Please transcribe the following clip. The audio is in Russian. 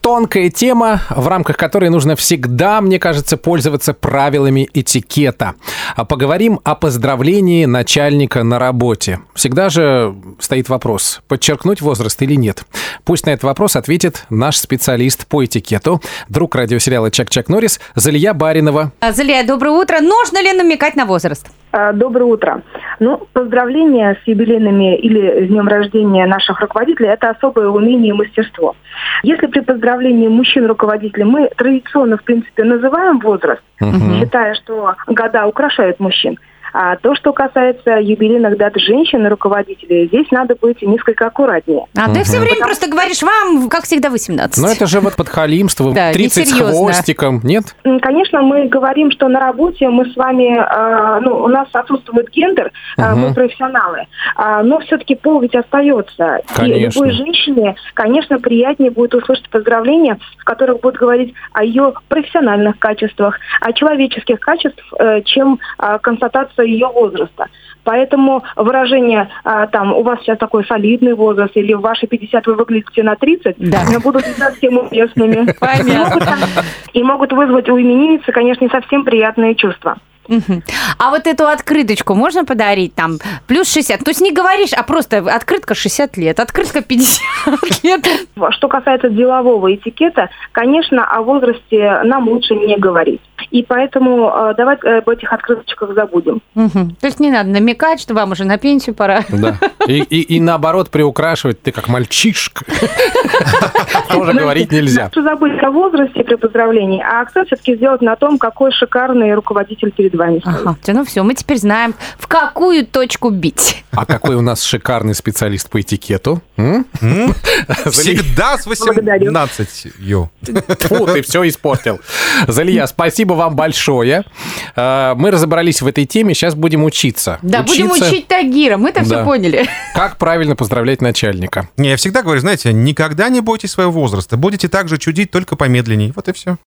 тонкая тема, в рамках которой нужно всегда, мне кажется, пользоваться правилами этикета. А Поговорим о поздравлении начальника на работе. Всегда же стоит вопрос, подчеркнуть возраст или нет. Пусть на этот вопрос ответит наш специалист по этикету, друг радиосериала «Чак-Чак Норрис» Залия Баринова. Залия, доброе утро. Нужно ли намекать на возраст? А, Доброе утро. Ну, поздравления с юбилейными или с днем рождения наших руководителей – это особое умение и мастерство. Если при поздравлении мужчин-руководителей мы традиционно, в принципе, называем возраст, считая, что года украшают мужчин, а то, что касается юбилейных дат женщин и руководителей, здесь надо быть несколько аккуратнее. А ты все время просто говоришь, вам, как всегда, 18. Но это же вот подхалимство, Да, 30 с хвостиком, нет? Конечно, мы говорим, что на работе мы с вами, э, ну, у нас отсутствует гендер, э, мы профессионалы, А, но все-таки пол ведь остается. Конечно. И любой женщине, конечно, приятнее будет услышать поздравления, в которых будут говорить о ее профессиональных качествах, о человеческих качествах, э, чем э, констатация ее возраста. Поэтому выражение а, там у вас сейчас такой солидный возраст или в ваши 50 вы выглядите на 30 Да. будут не совсем уместными. Понятно. И могут, и могут вызвать у именинницы, конечно, не совсем приятные чувства. А вот эту открыточку можно подарить там плюс 60? То есть не говоришь, а просто открытка 60 лет, открытка 50 лет. Что касается делового этикета, конечно, о возрасте нам лучше не говорить. И поэтому э, давайте об этих открыточках забудем. Мгм. То есть не надо намекать, что вам уже на пенсию пора. Да. И, и- и наоборот приукрашивать, ты как мальчишка. Тоже говорить нельзя. Лучше забыть о возрасте при поздравлении, а акцент все-таки сделать на том, какой шикарный руководитель перед вами стоит. Ага, ну все, мы теперь знаем, в какую точку бить. А какой у нас шикарный специалист по этикету? Всегда с Благодарю. 18 Фу, ты все испортил. Залия, спасибо вам большое. Э, Мы разобрались в этой теме, сейчас будем учиться. Да, будем учить Тагира, мы-то все поняли. Как правильно поздравлять начальника. Не, я всегда говорю, знаете, никогда не бойтесь своего возраста. Будете так же чудить, только помедленней. Вот и все.